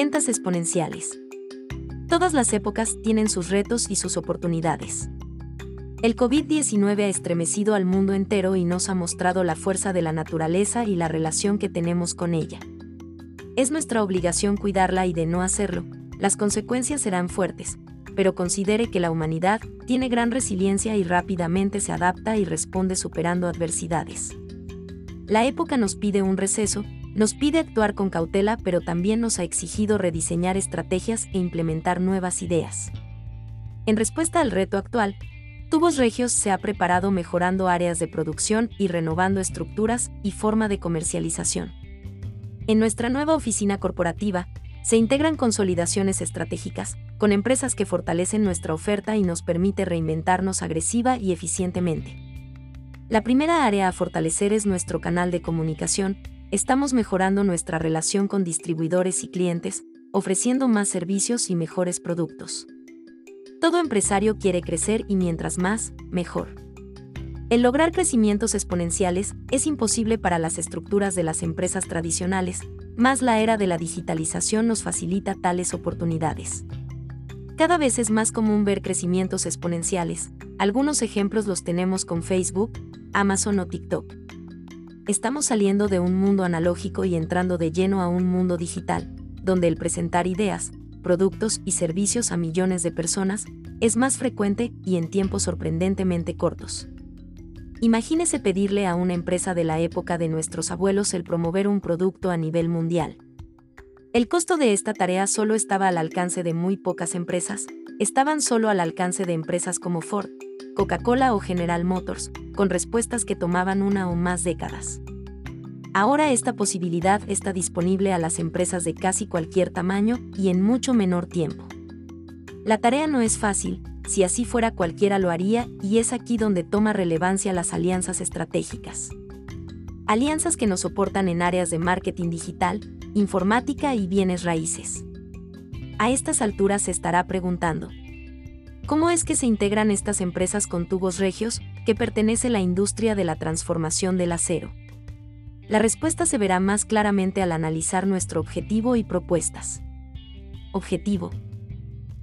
Ventas exponenciales. Todas las épocas tienen sus retos y sus oportunidades. El COVID-19 ha estremecido al mundo entero y nos ha mostrado la fuerza de la naturaleza y la relación que tenemos con ella. Es nuestra obligación cuidarla y de no hacerlo, las consecuencias serán fuertes, pero considere que la humanidad tiene gran resiliencia y rápidamente se adapta y responde superando adversidades. La época nos pide un receso, nos pide actuar con cautela, pero también nos ha exigido rediseñar estrategias e implementar nuevas ideas. En respuesta al reto actual, Tubos Regios se ha preparado mejorando áreas de producción y renovando estructuras y forma de comercialización. En nuestra nueva oficina corporativa, se integran consolidaciones estratégicas, con empresas que fortalecen nuestra oferta y nos permite reinventarnos agresiva y eficientemente. La primera área a fortalecer es nuestro canal de comunicación, estamos mejorando nuestra relación con distribuidores y clientes, ofreciendo más servicios y mejores productos. Todo empresario quiere crecer y mientras más, mejor. El lograr crecimientos exponenciales es imposible para las estructuras de las empresas tradicionales, más la era de la digitalización nos facilita tales oportunidades. Cada vez es más común ver crecimientos exponenciales, algunos ejemplos los tenemos con Facebook, Amazon o TikTok. Estamos saliendo de un mundo analógico y entrando de lleno a un mundo digital, donde el presentar ideas, productos y servicios a millones de personas, es más frecuente y en tiempos sorprendentemente cortos. Imagínese pedirle a una empresa de la época de nuestros abuelos el promover un producto a nivel mundial. El costo de esta tarea solo estaba al alcance de muy pocas empresas, estaban solo al alcance de empresas como Ford, Coca-Cola o General Motors, con respuestas que tomaban una o más décadas. Ahora esta posibilidad está disponible a las empresas de casi cualquier tamaño y en mucho menor tiempo. La tarea no es fácil, si así fuera cualquiera lo haría y es aquí donde toma relevancia las alianzas estratégicas. Alianzas que nos soportan en áreas de marketing digital, informática y bienes raíces. A estas alturas se estará preguntando, ¿cómo es que se integran estas empresas con tubos regios que pertenece a la industria de la transformación del acero? La respuesta se verá más claramente al analizar nuestro objetivo y propuestas. Objetivo.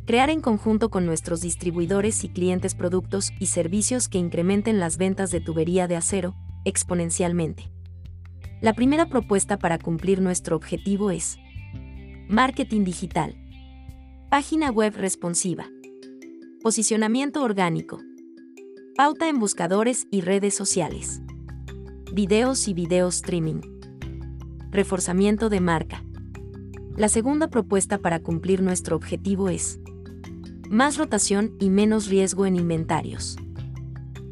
Crear en conjunto con nuestros distribuidores y clientes productos y servicios que incrementen las ventas de tubería de acero exponencialmente. La primera propuesta para cumplir nuestro objetivo es Marketing digital. Página web responsiva. Posicionamiento orgánico. Pauta en buscadores y redes sociales videos y video streaming. Reforzamiento de marca. La segunda propuesta para cumplir nuestro objetivo es más rotación y menos riesgo en inventarios.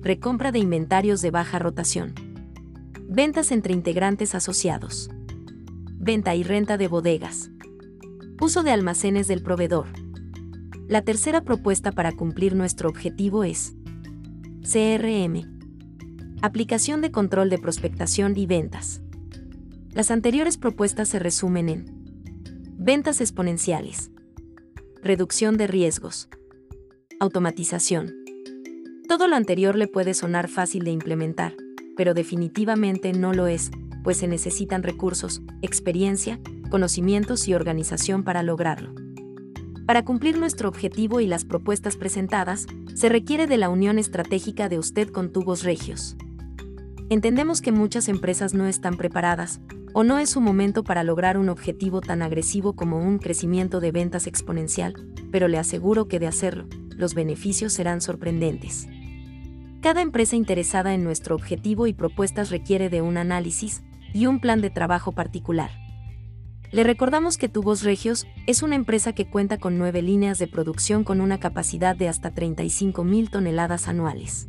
Recompra de inventarios de baja rotación. Ventas entre integrantes asociados. Venta y renta de bodegas. Uso de almacenes del proveedor. La tercera propuesta para cumplir nuestro objetivo es CRM Aplicación de control de prospectación y ventas. Las anteriores propuestas se resumen en ventas exponenciales, reducción de riesgos, automatización. Todo lo anterior le puede sonar fácil de implementar, pero definitivamente no lo es, pues se necesitan recursos, experiencia, conocimientos y organización para lograrlo. Para cumplir nuestro objetivo y las propuestas presentadas, se requiere de la unión estratégica de usted con Tubos Regios. Entendemos que muchas empresas no están preparadas, o no es su momento para lograr un objetivo tan agresivo como un crecimiento de ventas exponencial, pero le aseguro que de hacerlo, los beneficios serán sorprendentes. Cada empresa interesada en nuestro objetivo y propuestas requiere de un análisis y un plan de trabajo particular. Le recordamos que Tubos Regios es una empresa que cuenta con nueve líneas de producción con una capacidad de hasta 35.000 toneladas anuales.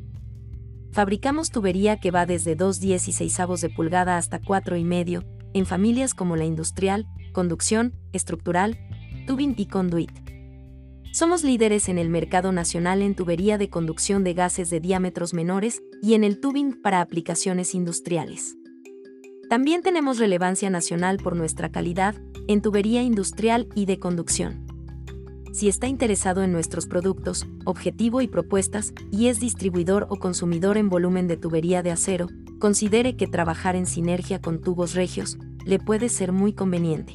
Fabricamos tubería que va desde 2,16 de pulgada hasta 4,5, en familias como la industrial, conducción, estructural, tubing y conduit. Somos líderes en el mercado nacional en tubería de conducción de gases de diámetros menores y en el tubing para aplicaciones industriales. También tenemos relevancia nacional por nuestra calidad en tubería industrial y de conducción si está interesado en nuestros productos, objetivo y propuestas, y es distribuidor o consumidor en volumen de tubería de acero, considere que trabajar en sinergia con tubos regios le puede ser muy conveniente.